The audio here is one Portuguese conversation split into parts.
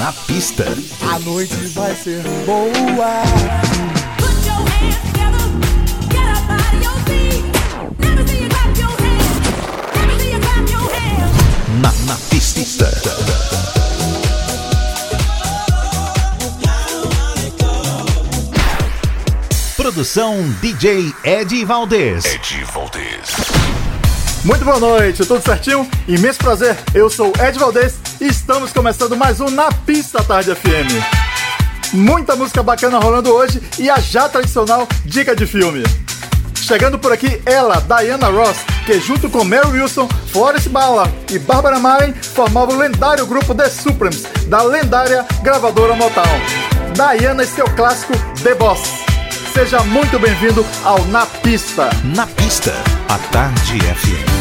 Na pista. A noite vai ser boa. Na, na pista. Produção DJ Ed Valdez. Ed Valdez. Muito boa noite, tudo certinho? Imenso prazer, eu sou Ed Valdez estamos começando mais um Na Pista Tarde FM. Muita música bacana rolando hoje e a já tradicional dica de filme. Chegando por aqui, ela, Diana Ross, que junto com Mary Wilson, Forrest Bala e Barbara Maren formavam o lendário grupo The Supremes, da lendária gravadora Motown. Diana e seu clássico The Boss. Seja muito bem-vindo ao Na Pista. Na pista, a Tarde FM.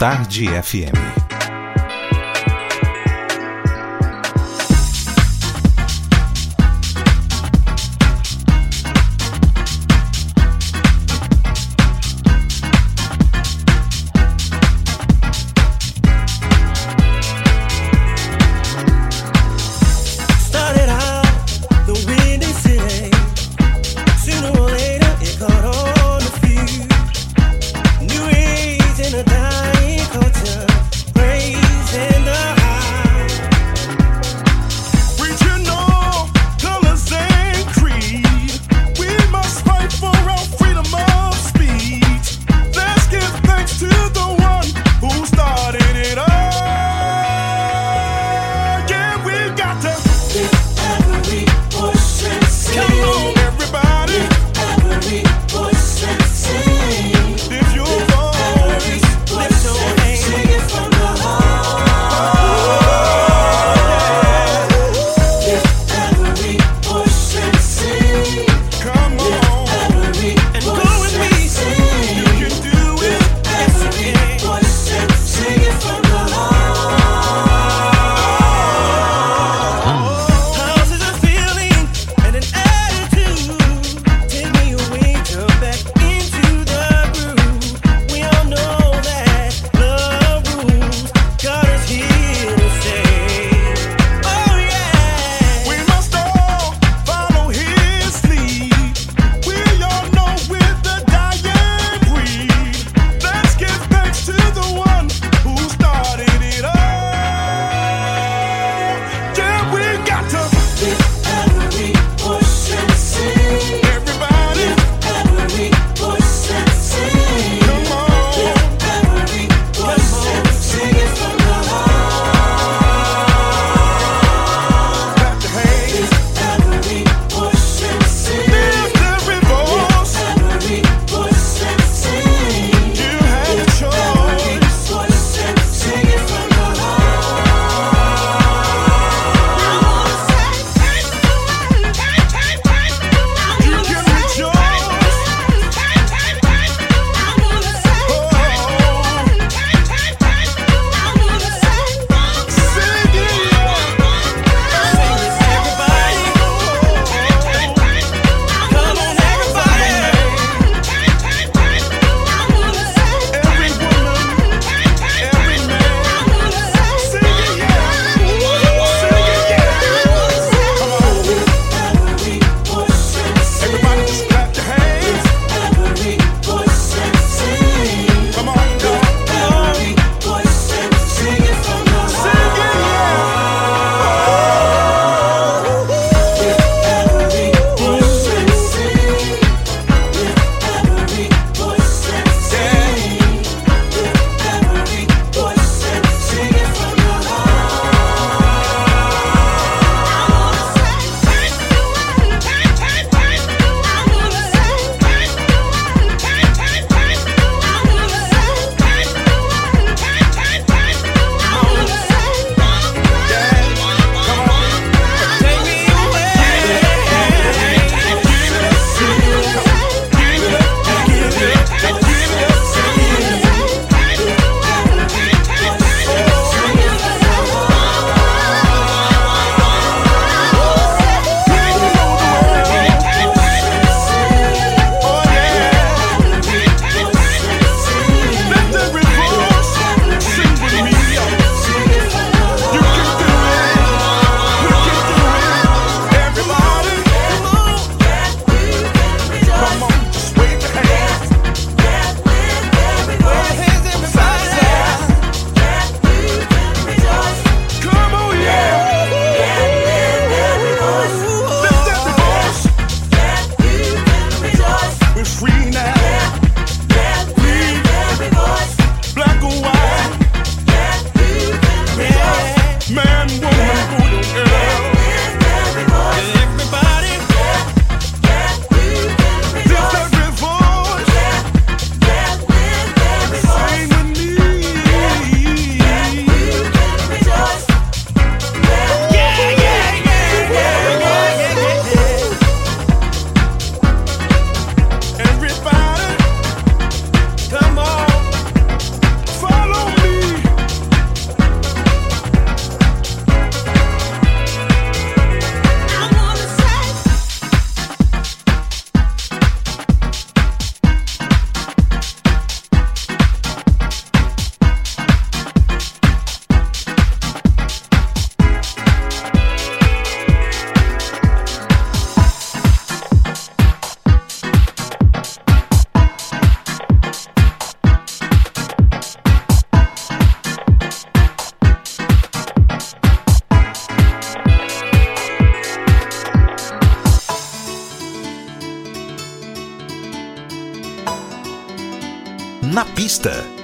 Tarde FM.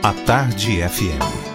A Tarde FM.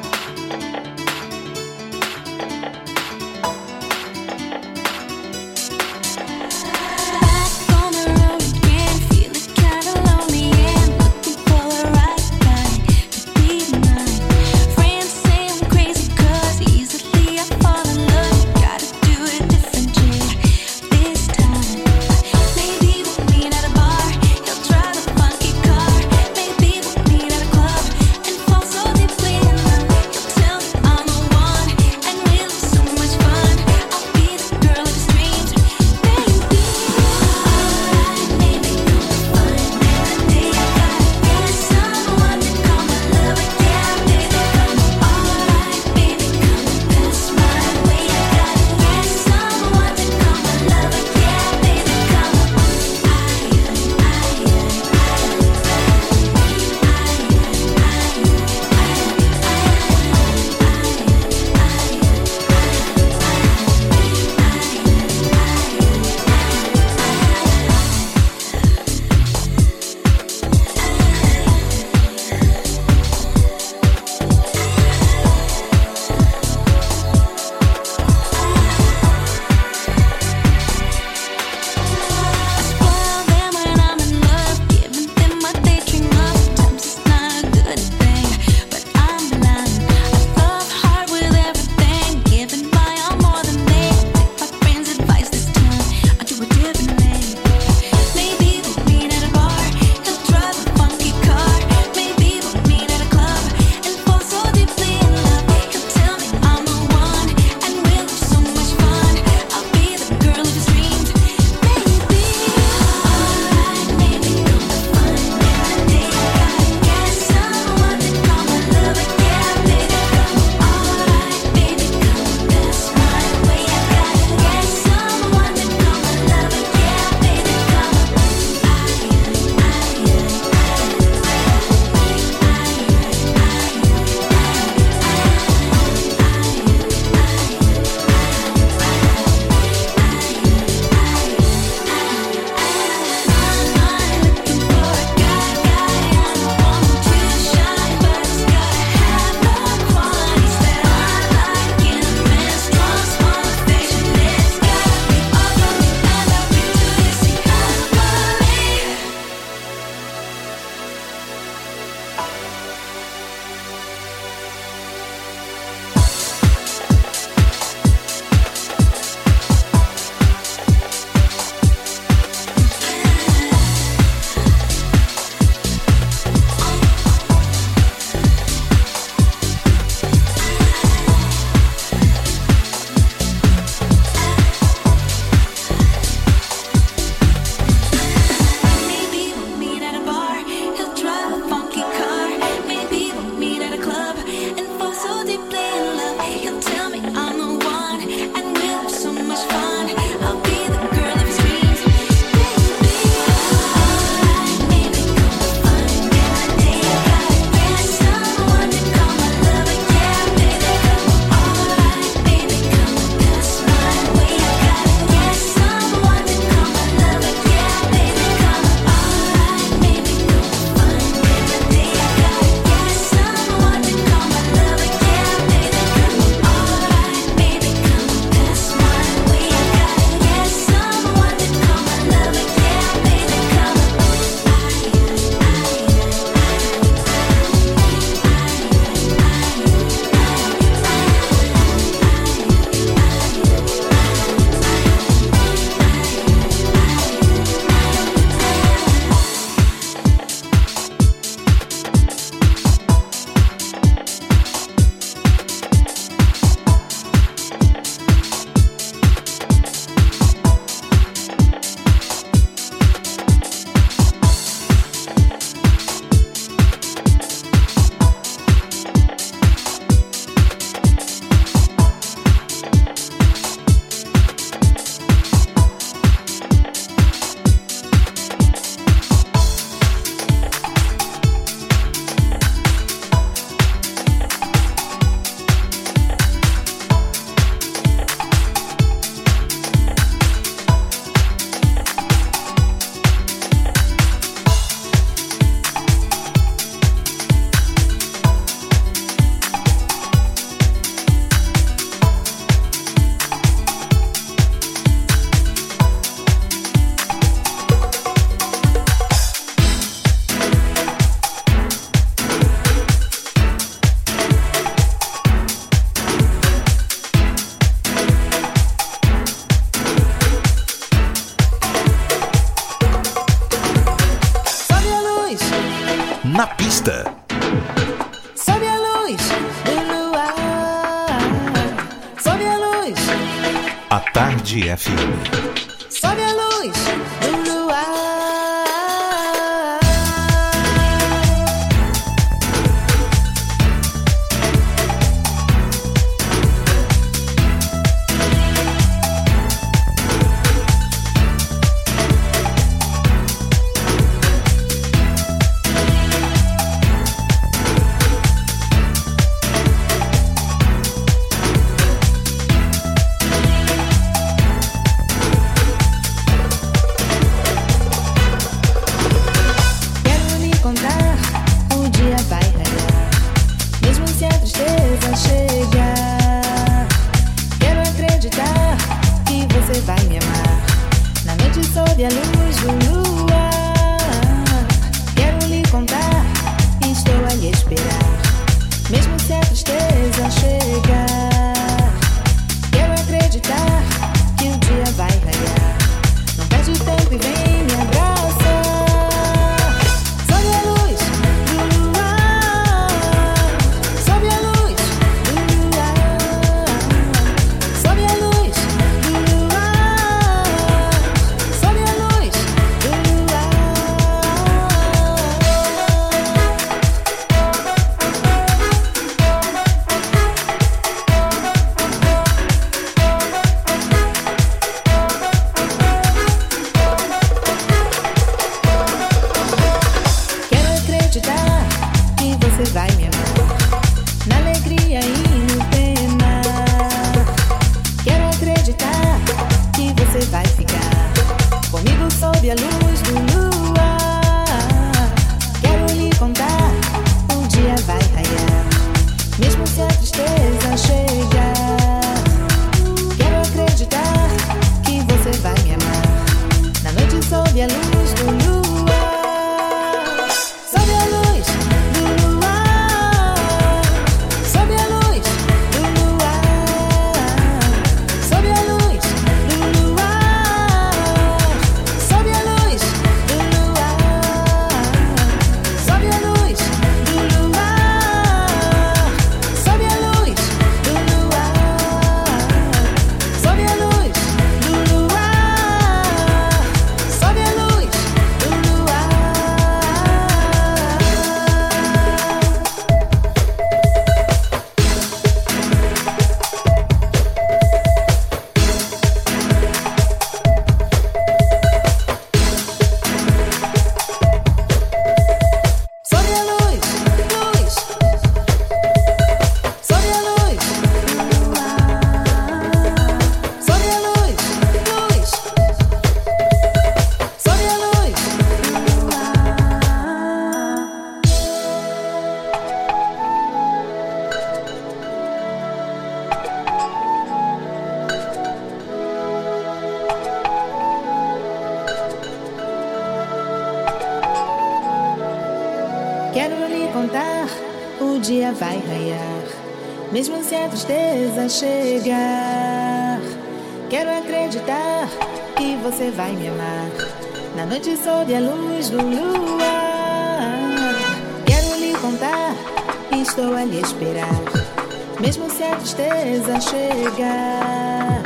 tristeza chegar.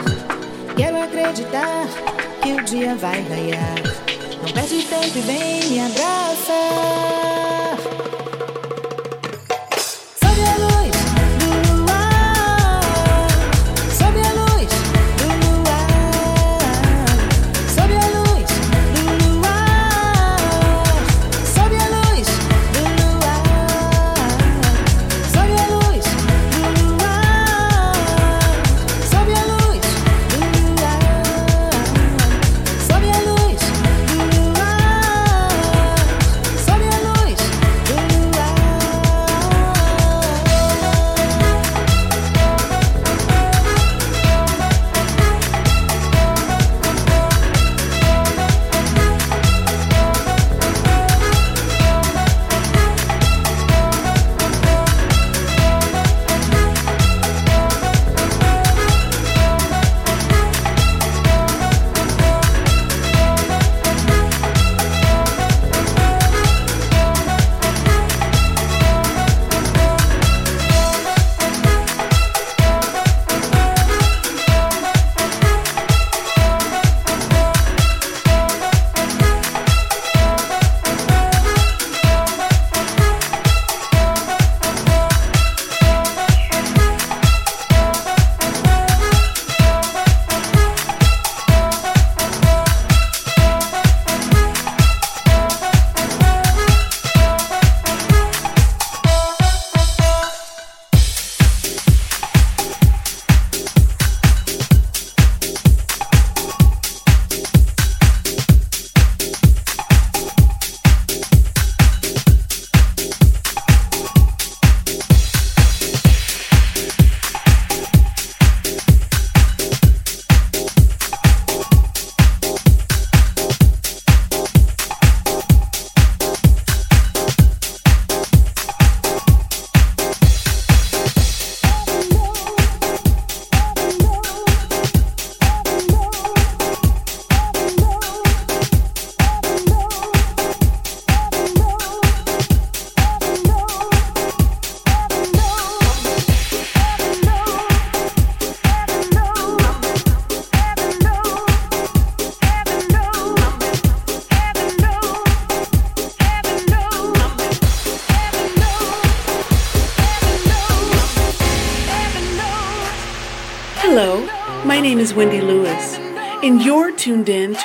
Quero acreditar que o dia vai raiar. Não perde tempo e vem me abraçar.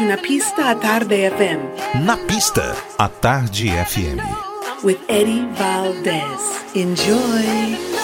To Na Pista à Tarde FM. Na Pista à Tarde FM. With Eddie Valdez. Enjoy!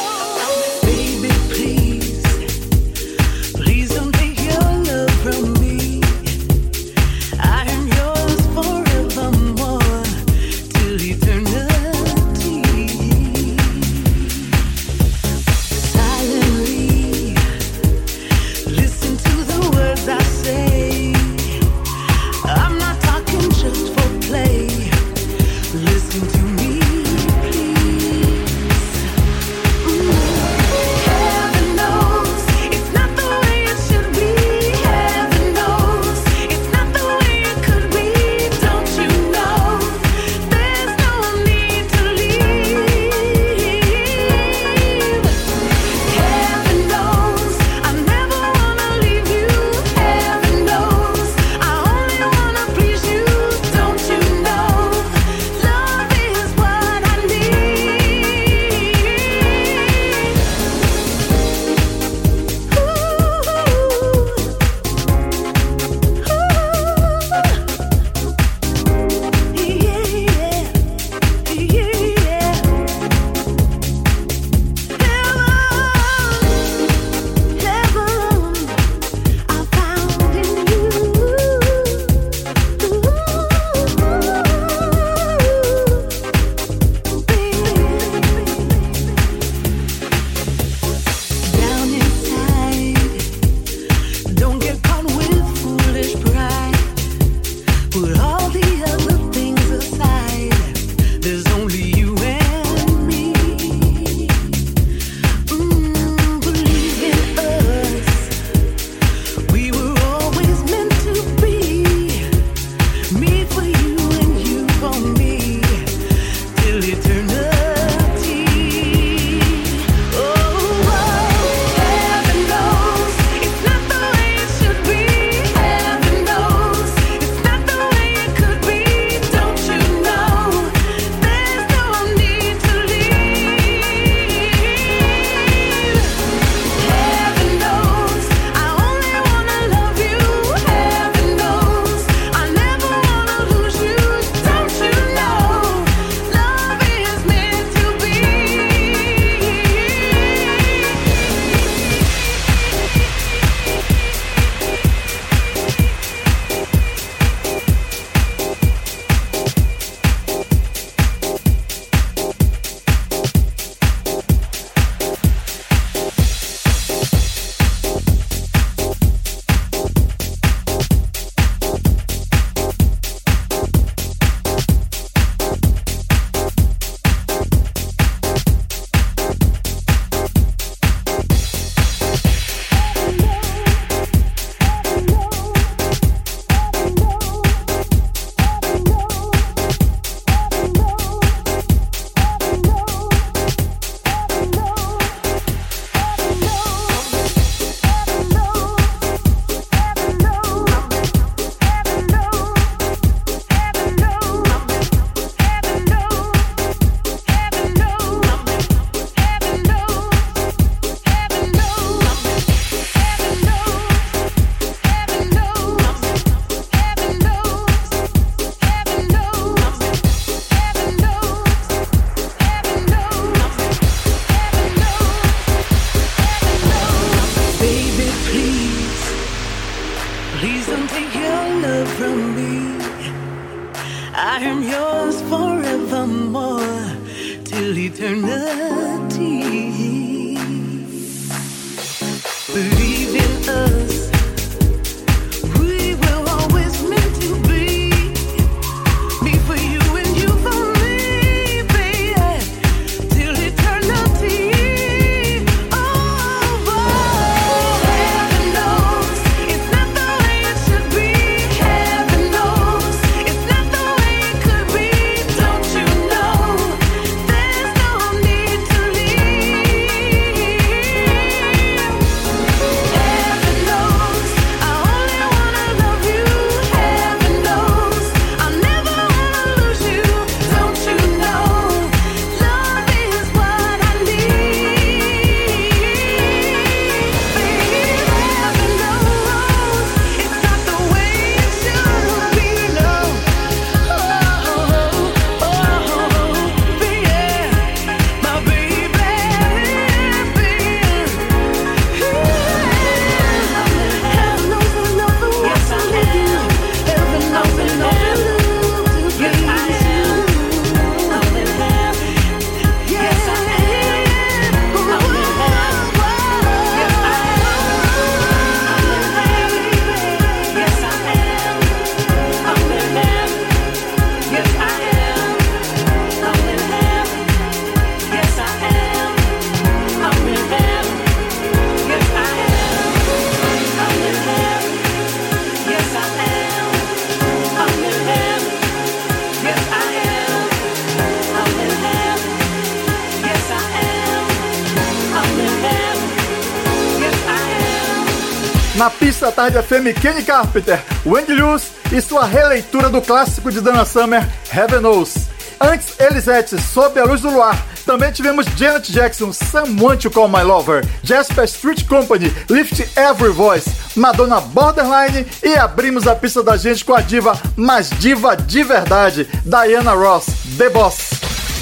Tarde FM, Kenny Carpenter, Wendy Lewis e sua releitura do clássico de Dana Summer, Heaven Knows. Antes, Elisette, Sob a Luz do Luar. Também tivemos Janet Jackson, Someone to Call My Lover, Jasper Street Company, Lift Every Voice, Madonna Borderline e abrimos a pista da gente com a diva mais diva de verdade, Diana Ross, The Boss.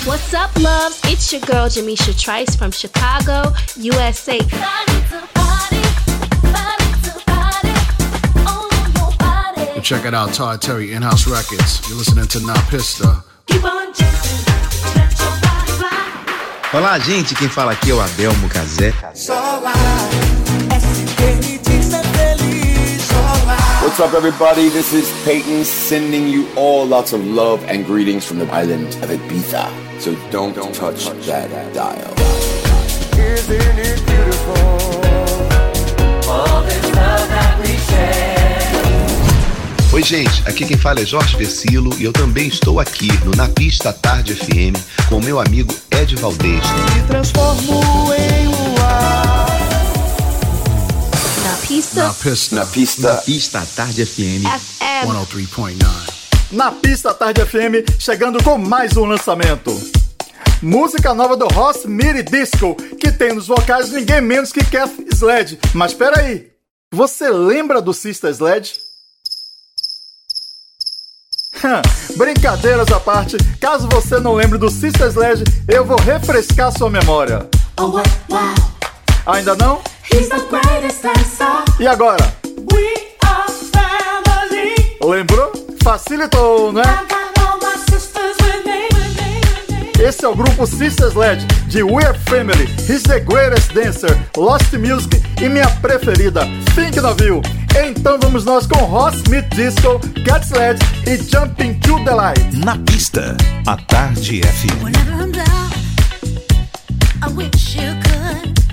What's up, loves? It's your girl, Jamisha Trice from Chicago, USA. Check it out, Todd Terry, In-House Records. You're listening to Na Pista. Olá, gente. Quem fala aqui é o Adelmo Cazé. What's up, everybody? This is Peyton sending you all lots of love and greetings from the island of Ibiza. So don't, don't touch, touch that dial. Isn't it beautiful? All this love that we share. Oi, gente, aqui quem fala é Jorge Versilo e eu também estou aqui no Na Pista Tarde FM com meu amigo Ed Valdez. Me transformo em luar. Na pista. Na pista. Na pista. Na Pista Tarde FM. FM. 103.9. Na pista Tarde FM, chegando com mais um lançamento. Música nova do Ross Miri Disco, que tem nos vocais ninguém menos que Kath Sled. Mas peraí, você lembra do Sister Sled? Brincadeiras à parte, caso você não lembre do Sister Sledge, eu vou refrescar sua memória. Oh, wow, wow. Ainda não? He's the greatest dancer. E agora? We are family. Lembrou? Facilitou, né? Esse é o grupo Sister Sledge de We're Family, He's the Greatest Dancer, Lost Music e minha preferida, Think You. Então vamos nós com Ross Smith Disco, Cat Sled e Jumping to the Light. Na pista, a Tarde FM. Whenever I'm down, I wish you could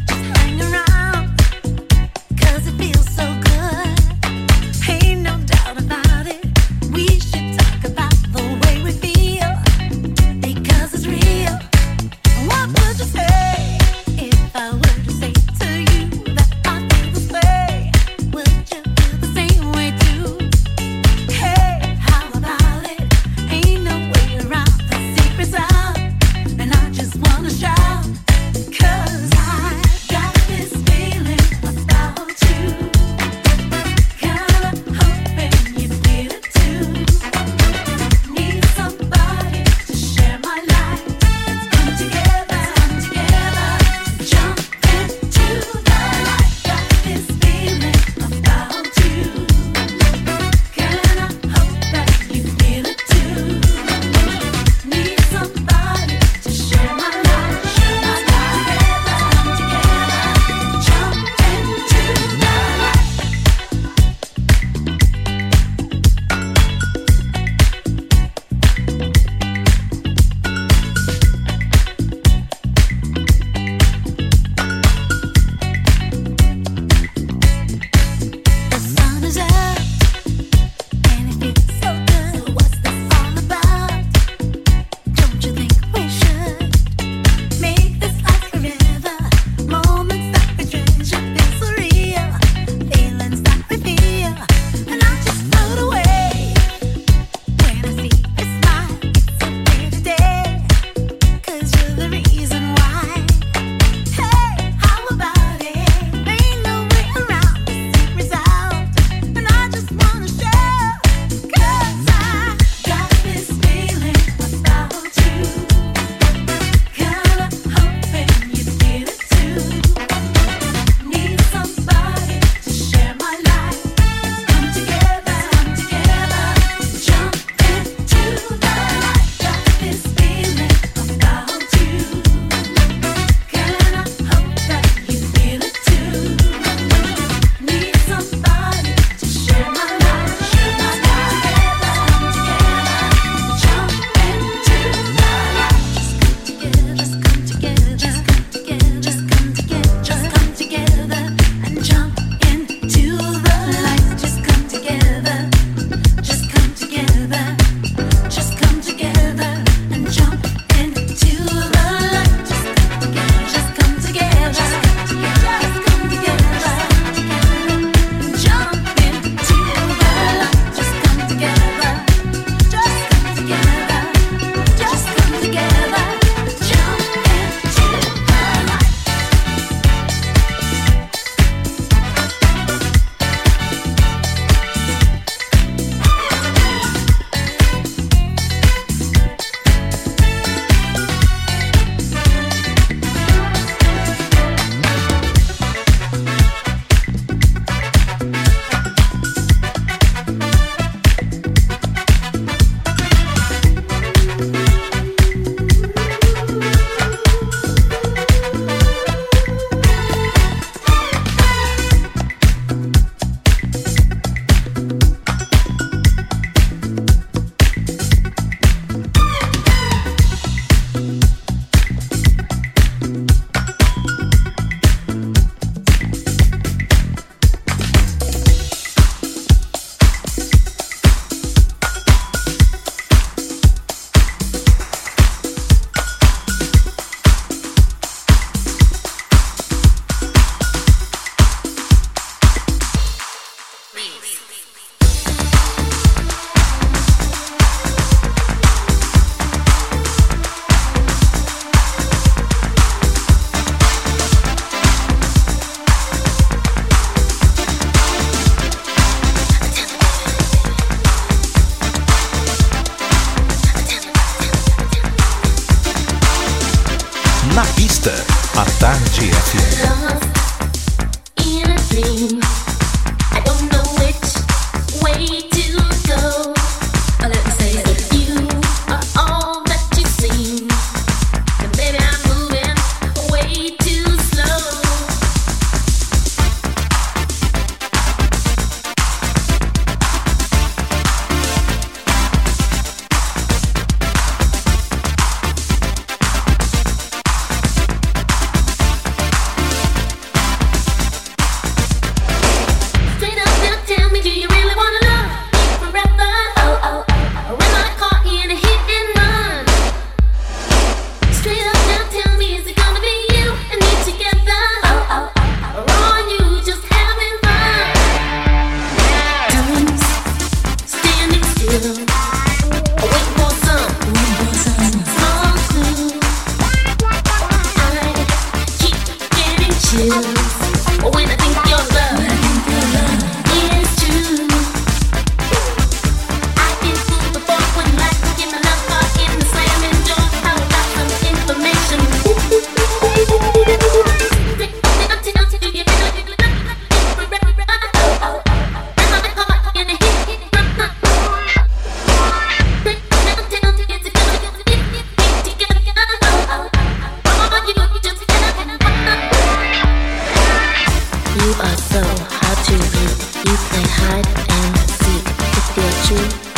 with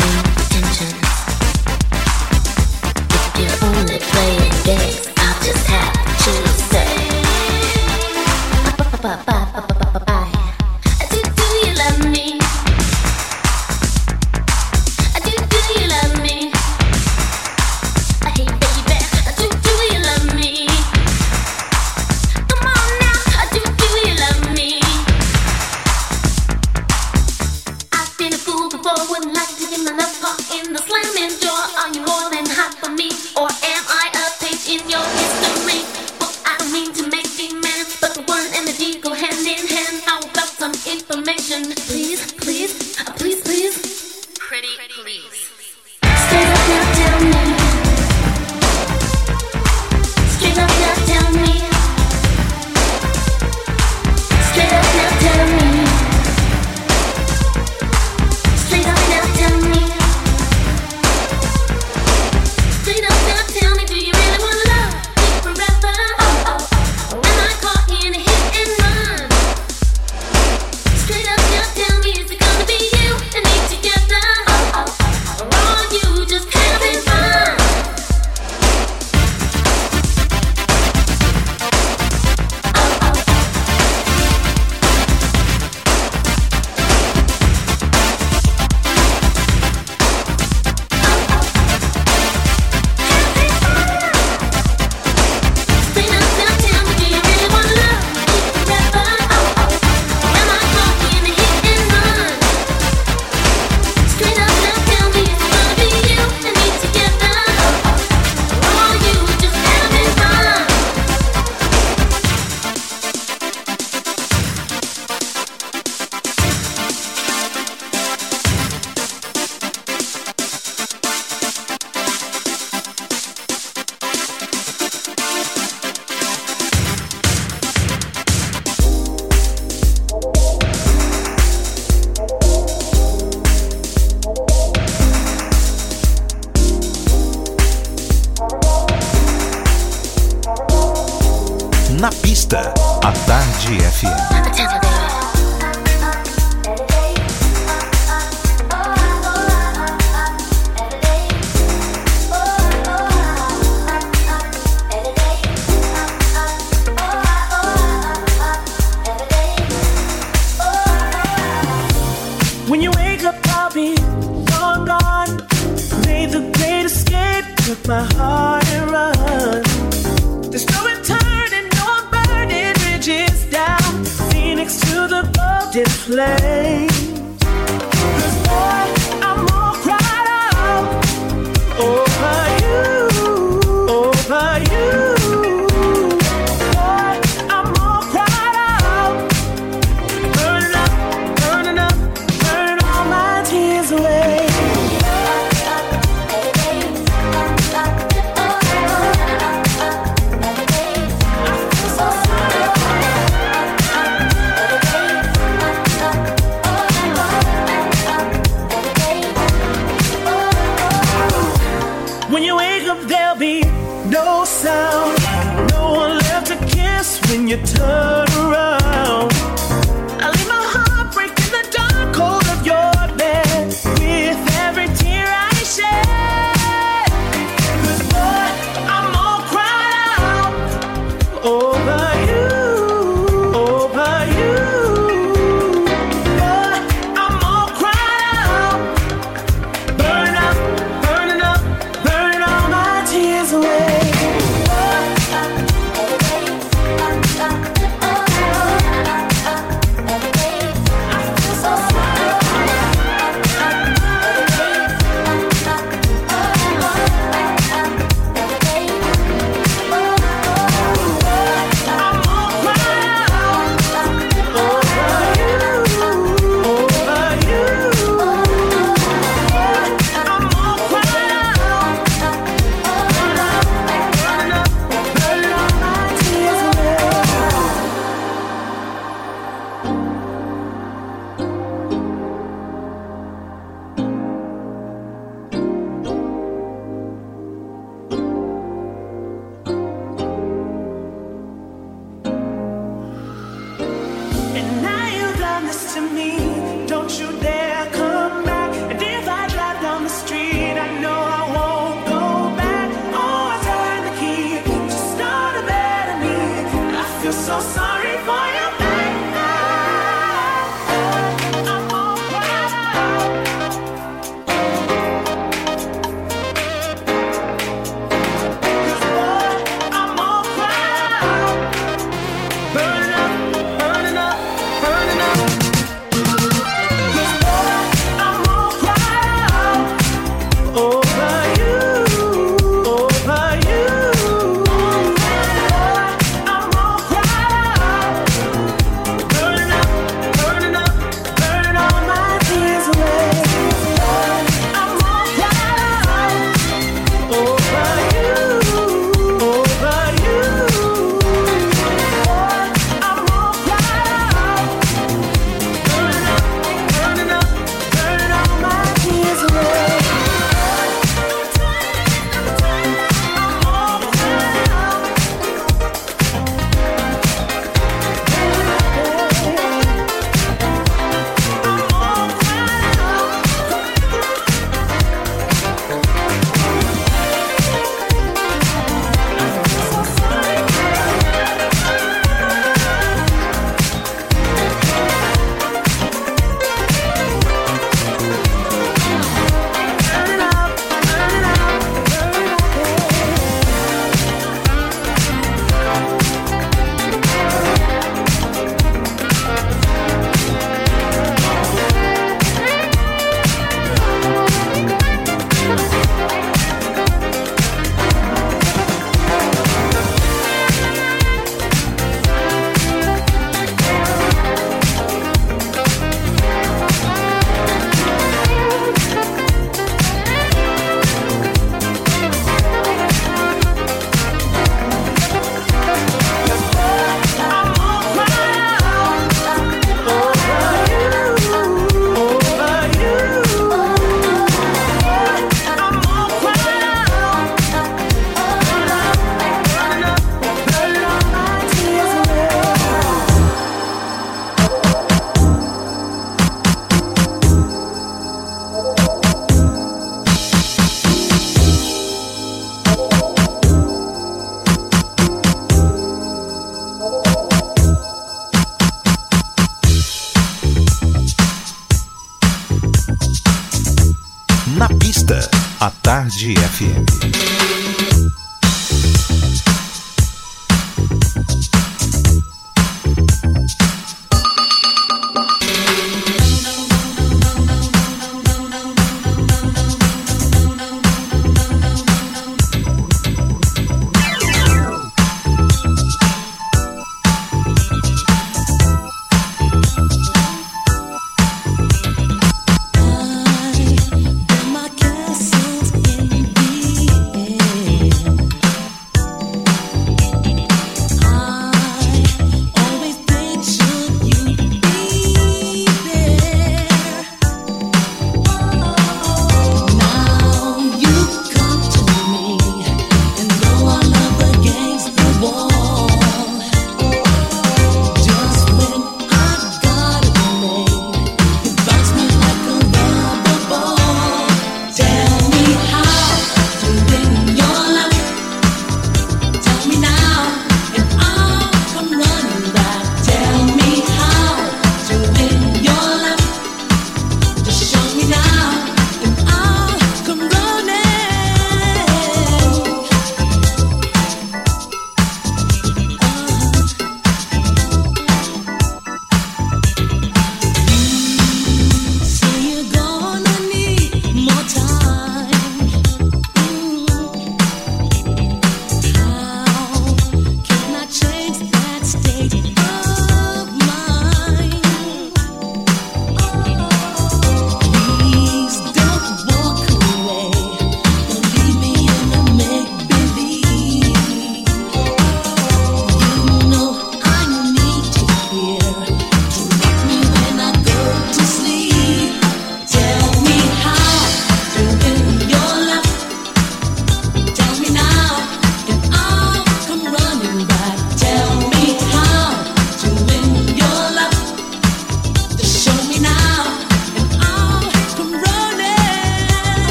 Tarde FM.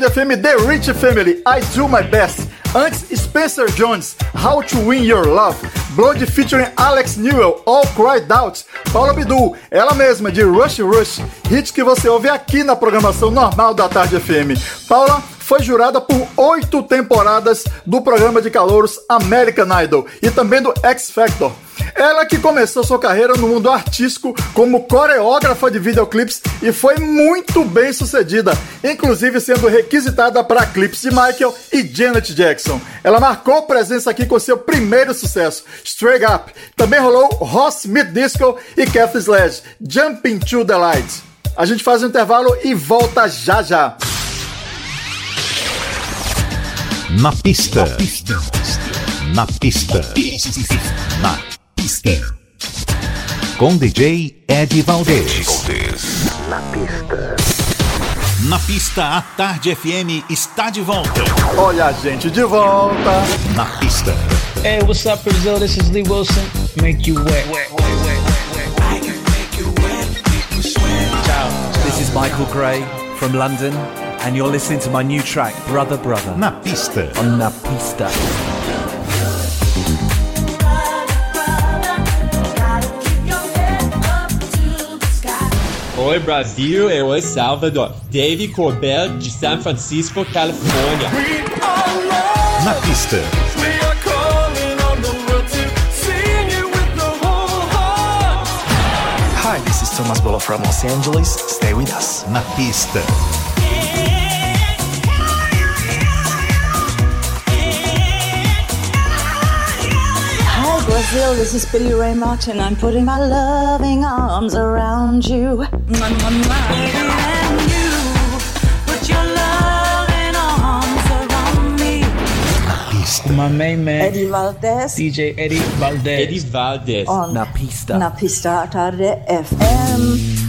Tarde FM The Rich Family, I Do My Best. Antes, Spencer Jones, How to Win Your Love. Blood featuring Alex Newell, All Cried Out. Paula Bidu, ela mesma, de Rush Rush. Hit que você ouve aqui na programação normal da Tarde FM. Paula foi jurada por oito temporadas do programa de calouros American Idol e também do X Factor. Ela que começou sua carreira no mundo artístico como coreógrafa de videoclipes e foi muito bem sucedida, inclusive sendo requisitada para clipes de Michael e Janet Jackson. Ela marcou presença aqui com seu primeiro sucesso, Straight Up. Também rolou Ross Smith Disco e Kathy Sledge, Jumping to the Light. A gente faz um intervalo e volta já já. Na pista. Na pista. Na pista. Na pista. Com DJ Ed Valdez. Na pista. Na pista, a Tarde FM está de volta. Olha a gente de volta. Na pista. Hey, what's up, Brazil? This is Lee Wilson. Make you wet. wet, wet, wet Ciao. This is Michael Gray from London, and you're listening to my new track, Brother Brother. Na pista. On Na Pista. Oi Brasil e oi Salvador. Dave Corbell de San Francisco, Califórnia. Na pista. Hi, this is Thomas Bolo from Los Angeles. Stay with us. Na pista. Brazil. This is Billy Ray Martin. I'm putting my loving arms around you. My main man, Eddie Valdez. DJ Eddie Valdez. Eddie Valdez. On Na pista. Na pista tarde FM.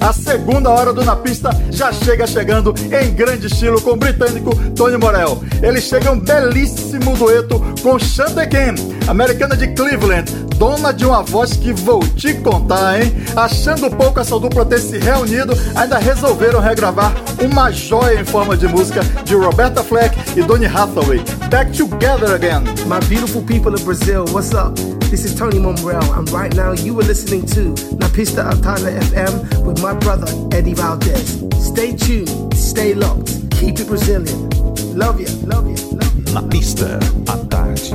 A segunda hora do Na Pista já chega chegando em grande estilo com o britânico Tony Morel. Eles chegam belíssimo dueto com Shante Ken, americana de Cleveland, dona de uma voz que vou te contar, hein? Achando pouco essa dupla ter se reunido, ainda resolveram regravar uma joia em forma de música de Roberta Fleck e Donny Hathaway. Back Together Again. My beautiful people of Brazil, what's up? This is Tony Monreal, and right now you are listening to La Pista Altada FM with my brother Eddie Valdez. Stay tuned, stay locked, keep it Brazilian. Love you, love you, love you. Na pista, à tarde,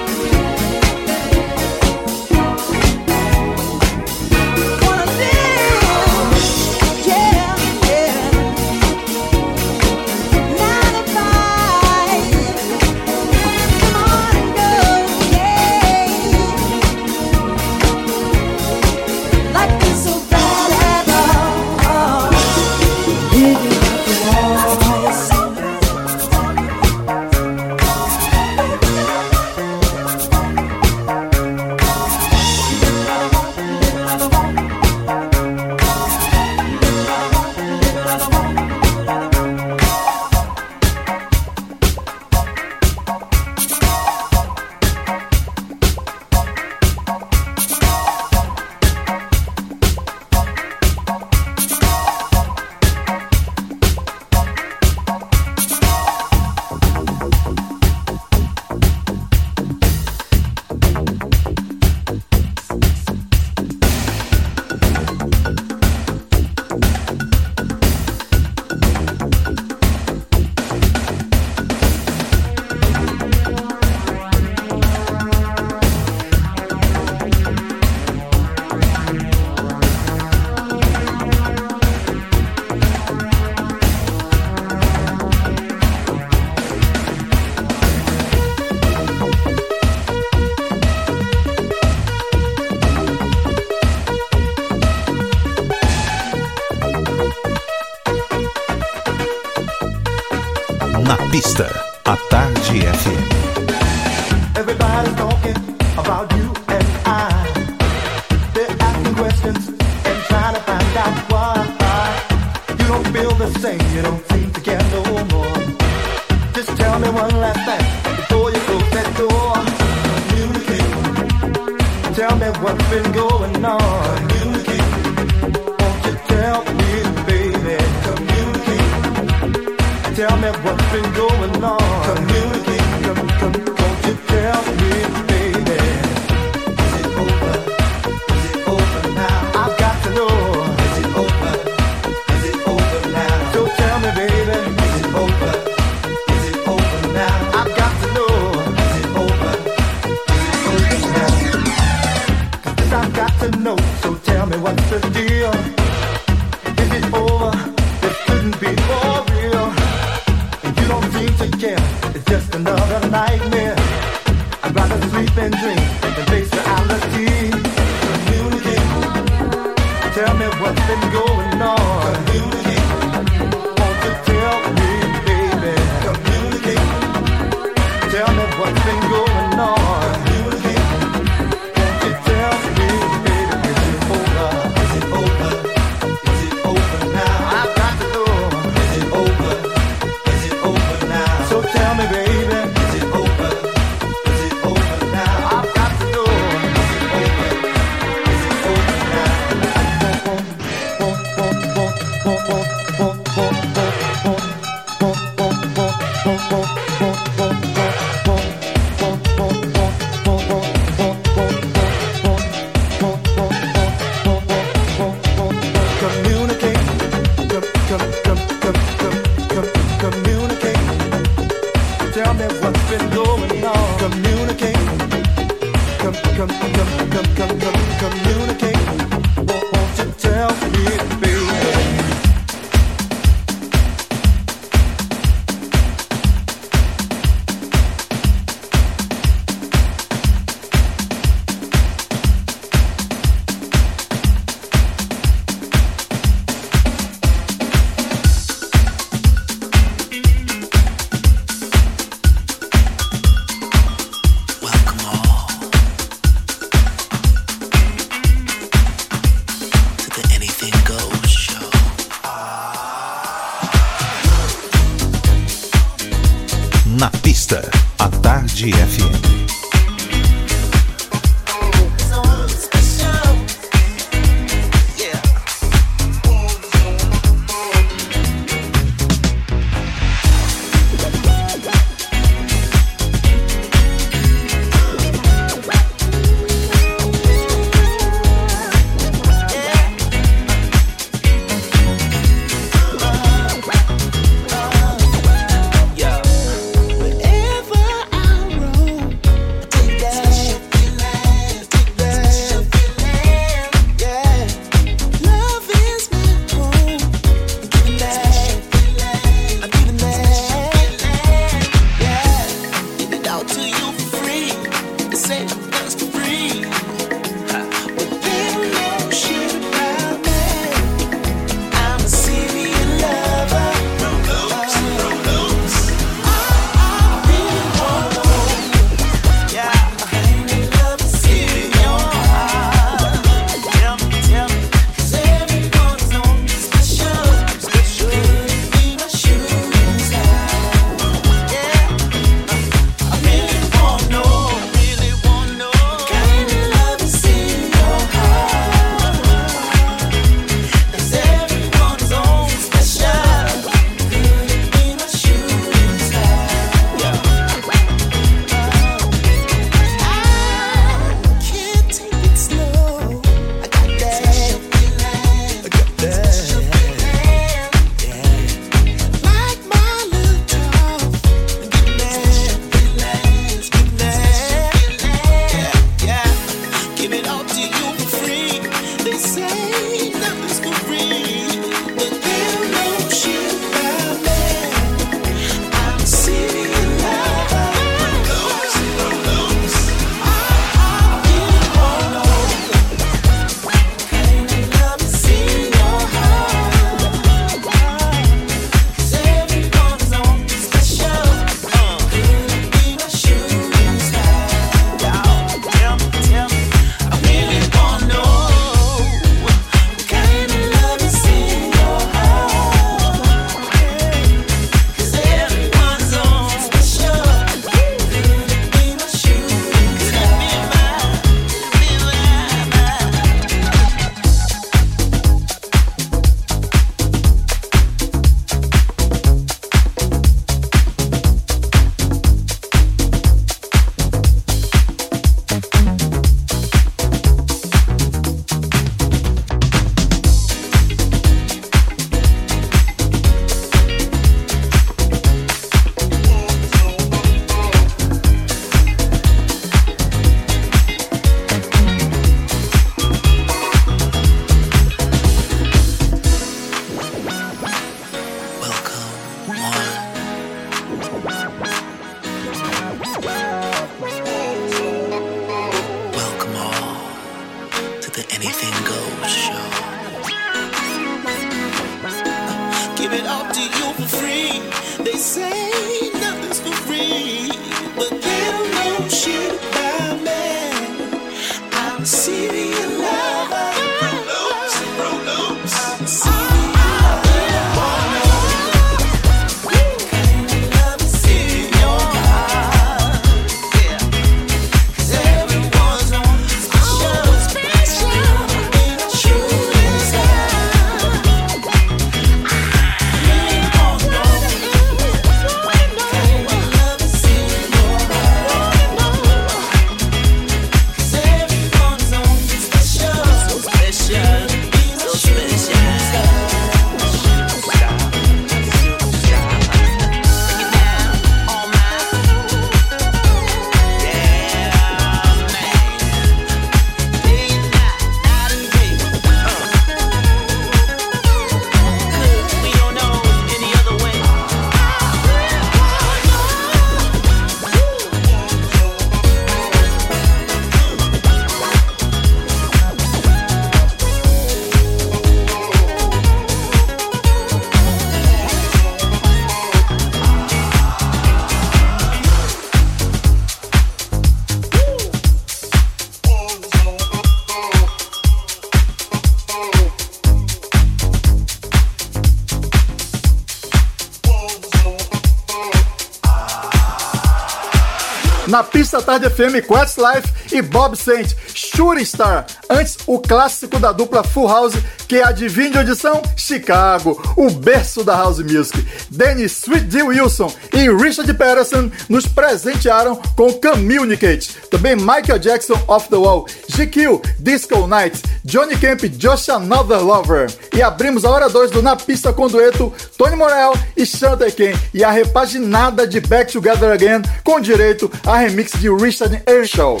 Tarde FM, Questliffe e Bob Saint, Shooting Star. Antes, o clássico da dupla Full House, que adivinha de audição? Chicago, o berço da House Music. Dennis Sweet D. Wilson e Richard Patterson nos presentearam com Communicate. Também Michael Jackson, Off the Wall, GQ, Disco Night, Johnny Camp, Just Another Lover. E abrimos a hora 2 do Na Pista com dueto Tony Morel e Shante Ken. E a repaginada de Back Together Again com direito a remix de Richard Earnshaw.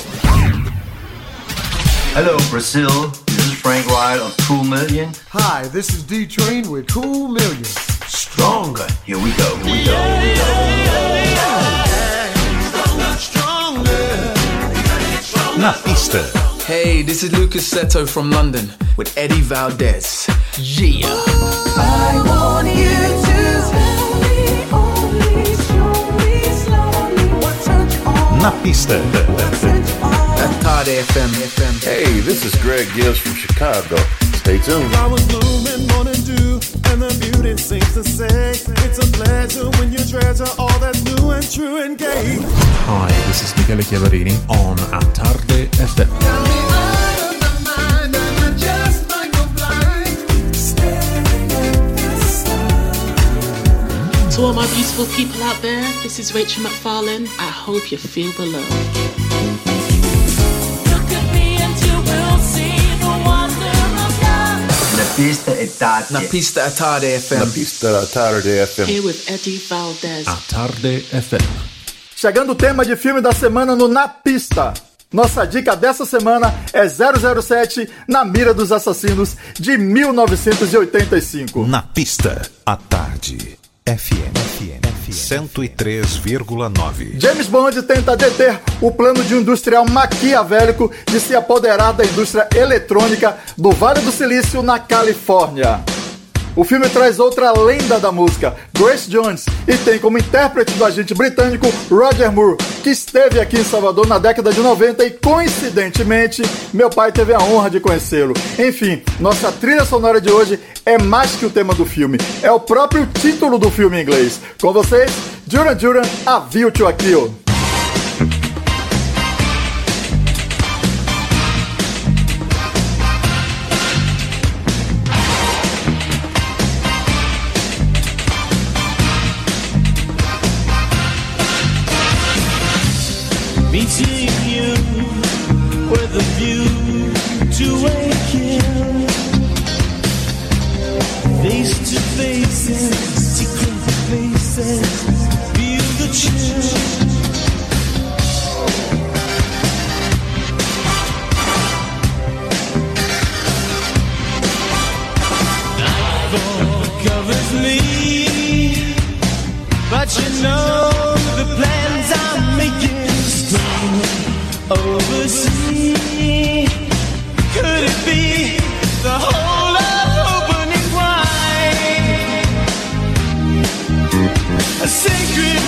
Hello, Brazil. This is Frank Wright of Cool Million. Hi, this is D Train with Cool Million. Stronger. Here we go. Here we go. Here we Na pista. Hey, this is Lucas Seto from London with Eddie Valdez. Yeah. I want you to tell me only, show me slowly what turns you on. Na pista. Atade FM. FM. Hey, this is Greg Gibbs from Chicago. Stay tuned. Flowers blooming, morning dew, and the beauty seems to say it's a pleasure when you treasure all that's new and true and gay. Hi, this is Michele Chiavarini on Attarde FM. My beautiful people out there, this is Rachel McFarlane. I hope you feel the love. Na pista è tardi. Na pista Atade FM. Na pista à tarde FM. Here with Eddie Valdez. Attarde FM. Chegando o tema de filme da semana no Na Pista. Nossa dica dessa semana é 007 Na Mira dos Assassinos de 1985. Na pista, à tarde. FM. FM. 103,9. James Bond tenta deter o plano de um industrial maquiavélico de se apoderar da indústria eletrônica do Vale do Silício, na Califórnia. O filme traz outra lenda da música, Grace Jones, e tem como intérprete do agente britânico Roger Moore, que esteve aqui em Salvador na década de 90 e, coincidentemente, meu pai teve a honra de conhecê-lo. Enfim, nossa trilha sonora de hoje é mais que o tema do filme, é o próprio título do filme em inglês. Com vocês, Duran Duran, A View to a Kill. Meeting you with a view to a kill. Face to faces, secret faces, feel the chill. Nightfall covers me, but you know oversee. Could it be the whole opening wide? A sacred.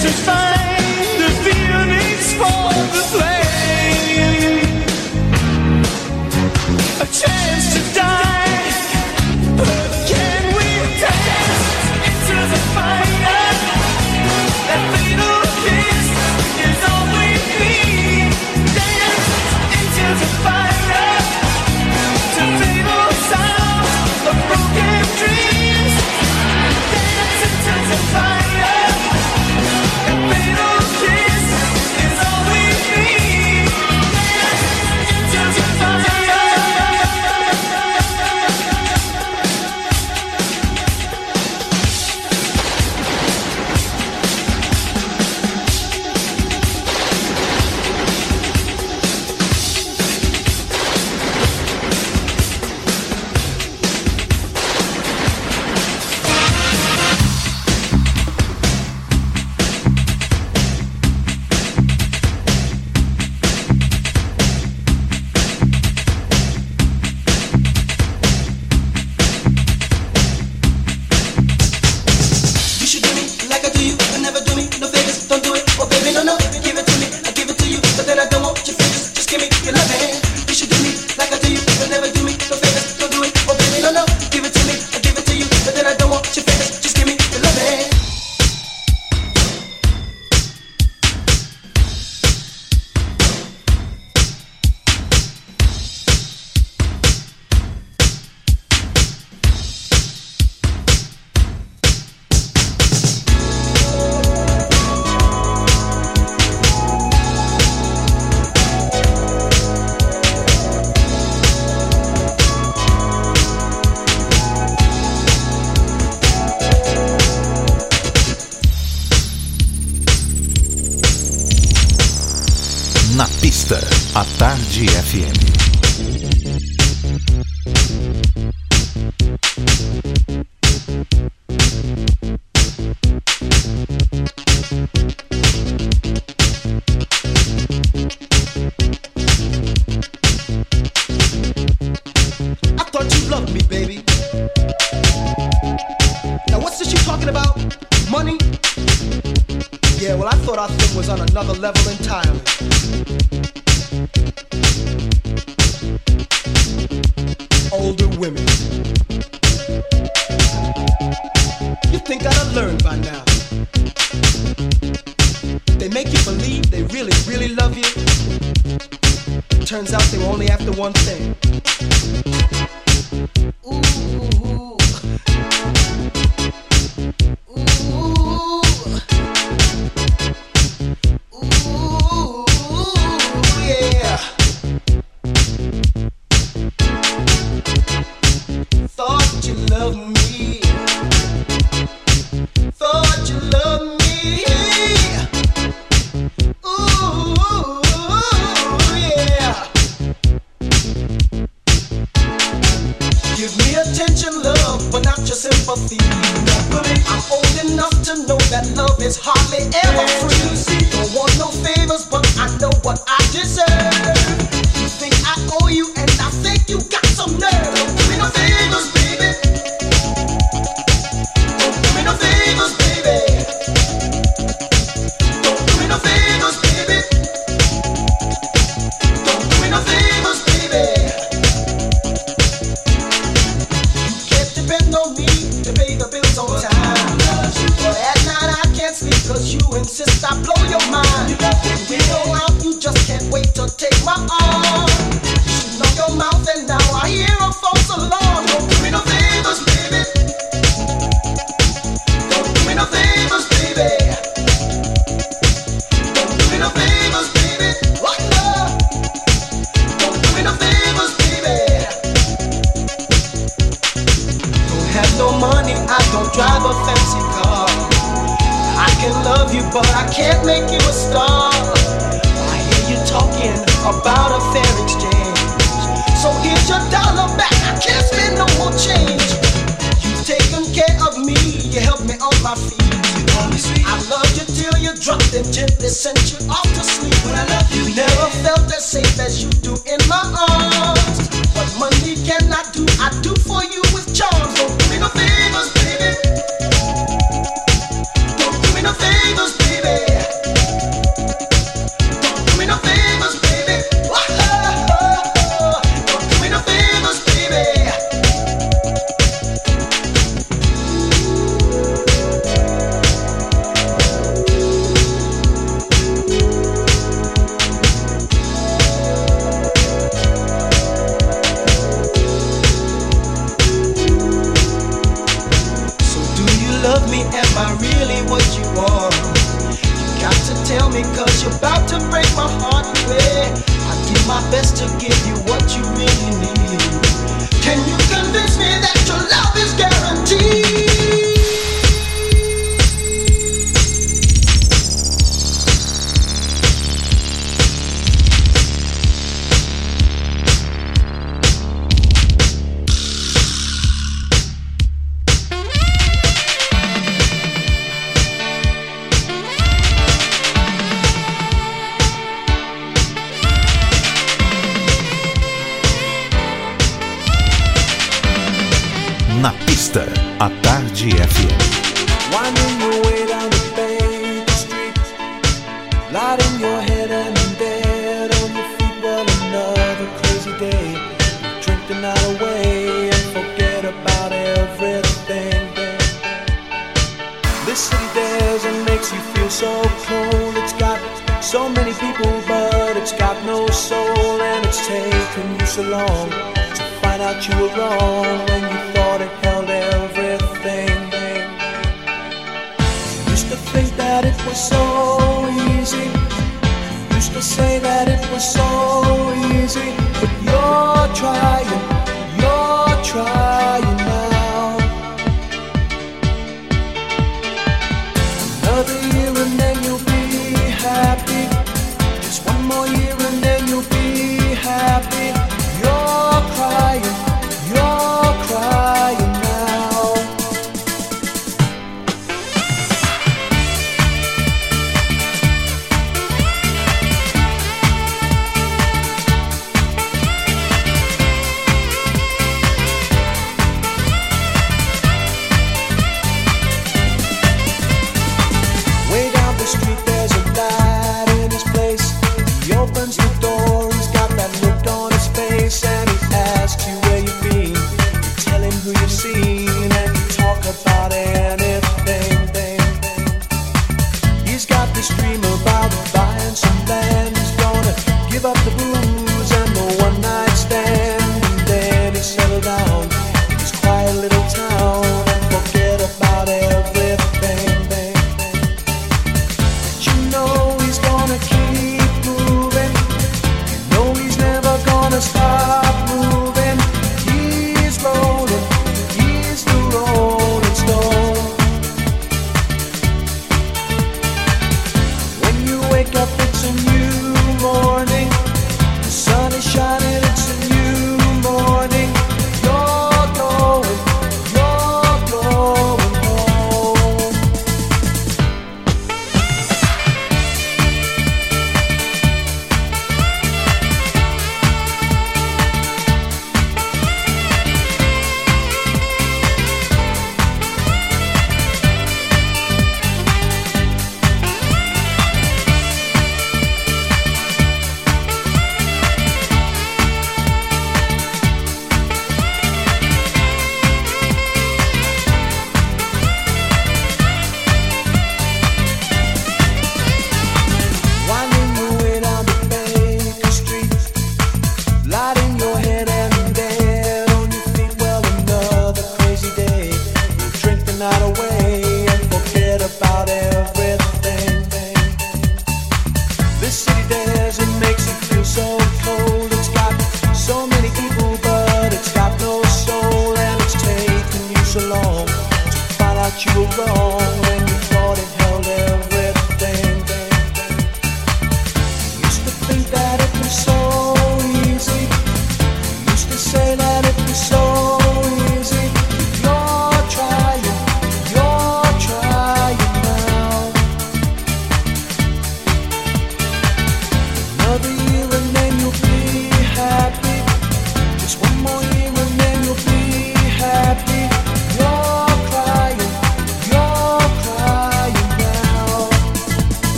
just fine.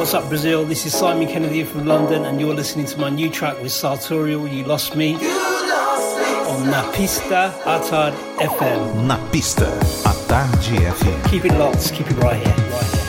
What's up, Brazil? This is Simon Kennedy from London, and you're listening to my new track with Sartorial, You Lost Me, you lost me on Napista Atard FM. Napista Atard FM. Keep it locked, keep it right here, right here.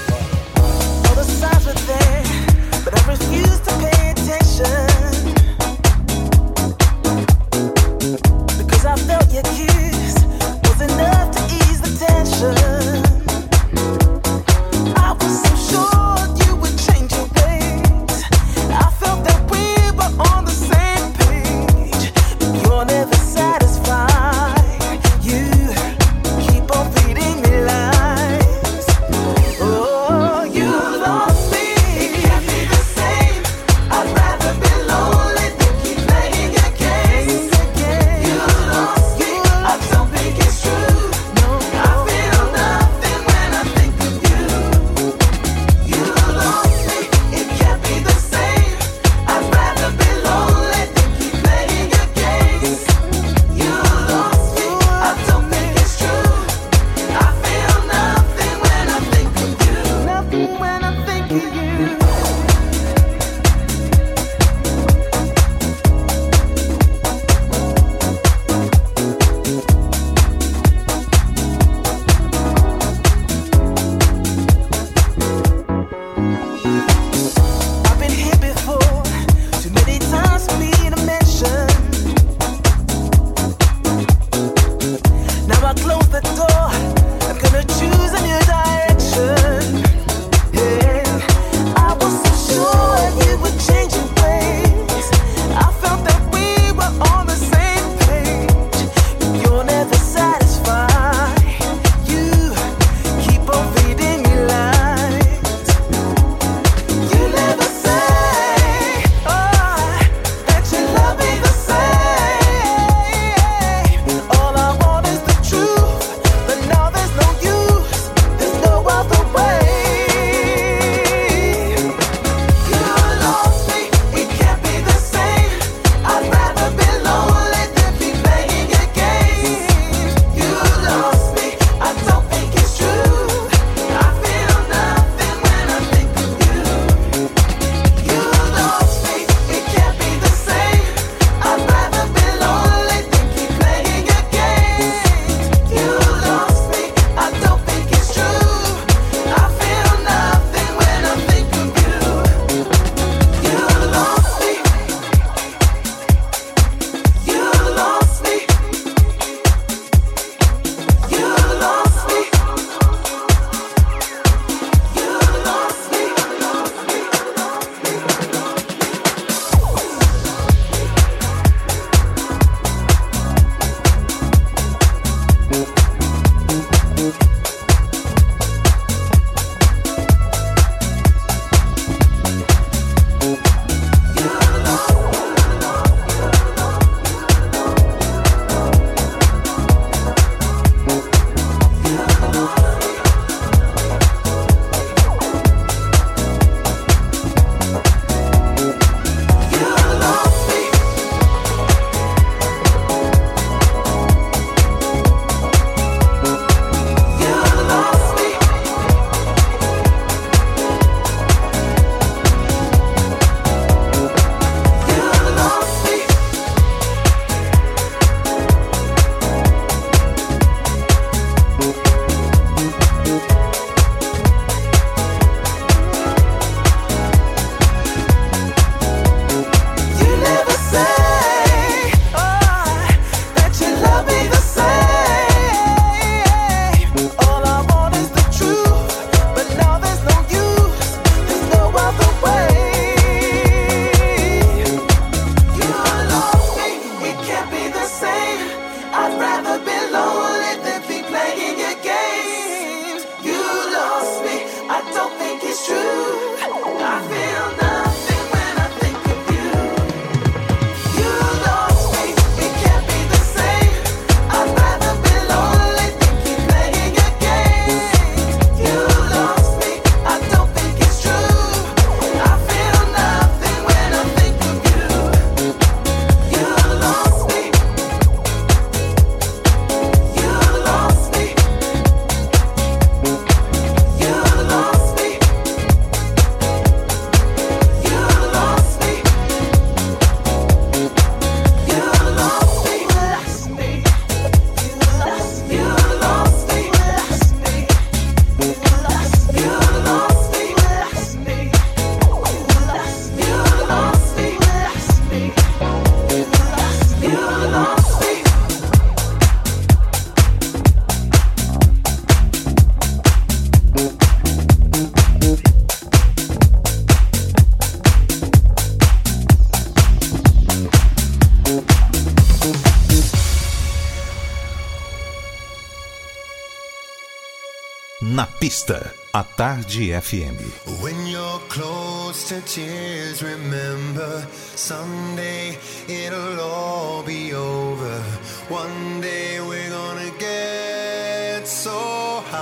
Entrevista, à Tarde FM. When you're close to tears, remember someday it'll all be over. One day we're gonna get so high.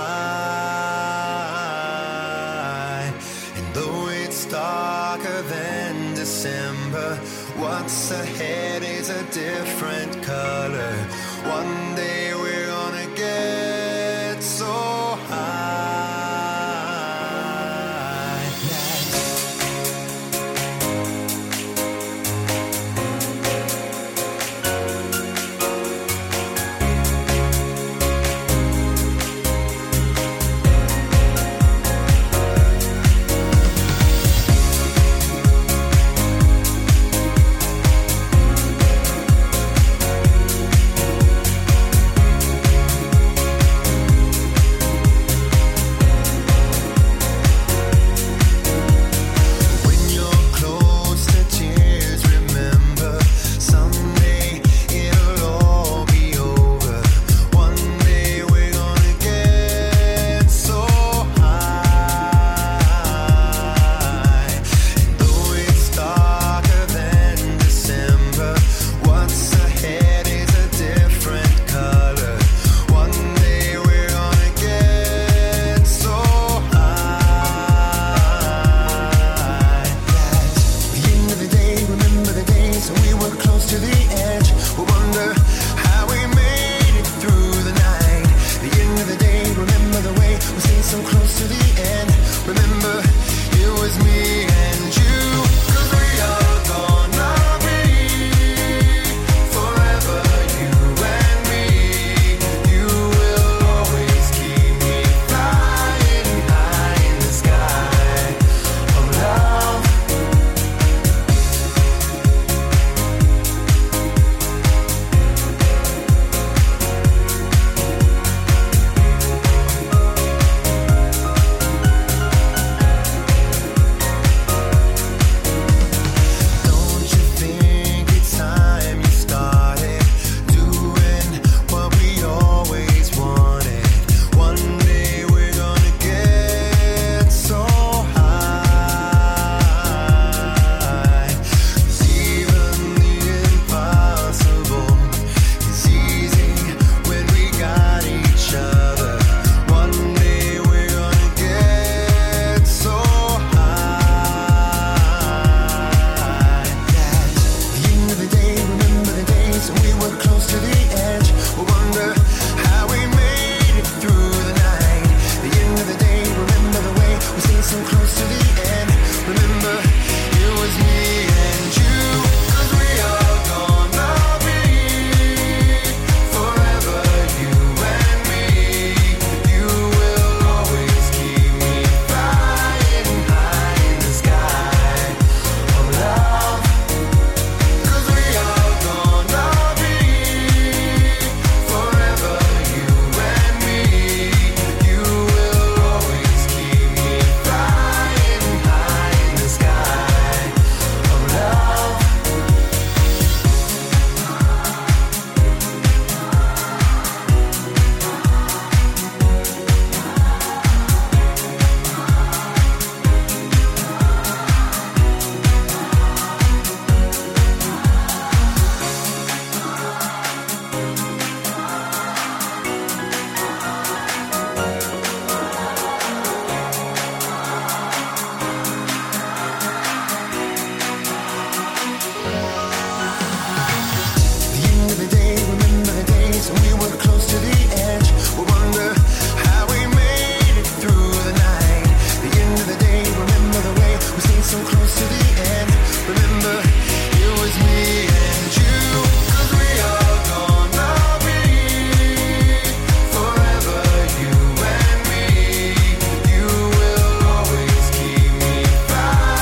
And though it's darker than December, what's ahead is a different.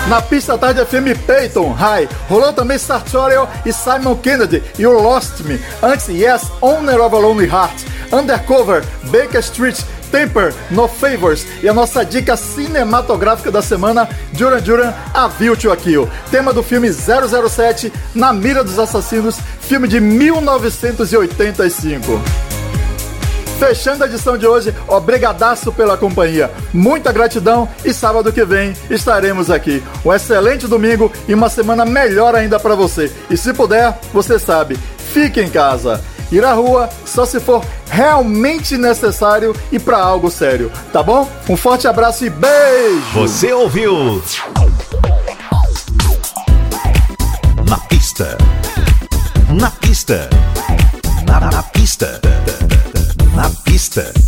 Na pista tarde tarde filme Peyton, High. Rolou também Sartorial e Simon Kennedy e o Lost Me. Antes, Yes, Owner of a Lonely Heart. Undercover, Baker Street, Temper, No Favors e a nossa dica cinematográfica da semana, Duran Duran, A View to a Kill. Tema do filme 007, Na Mira dos Assassinos, filme de 1985. Fechando a edição de hoje, obrigadaço pela companhia. Muita gratidão e sábado que vem estaremos aqui. Um excelente domingo e uma semana melhor ainda para você. E se puder, você sabe, fique em casa. Ir à rua só se for realmente necessário e para algo sério, tá bom? Um forte abraço e beijo! Você ouviu? Na pista. Na pista. Na, na pista. Na pista.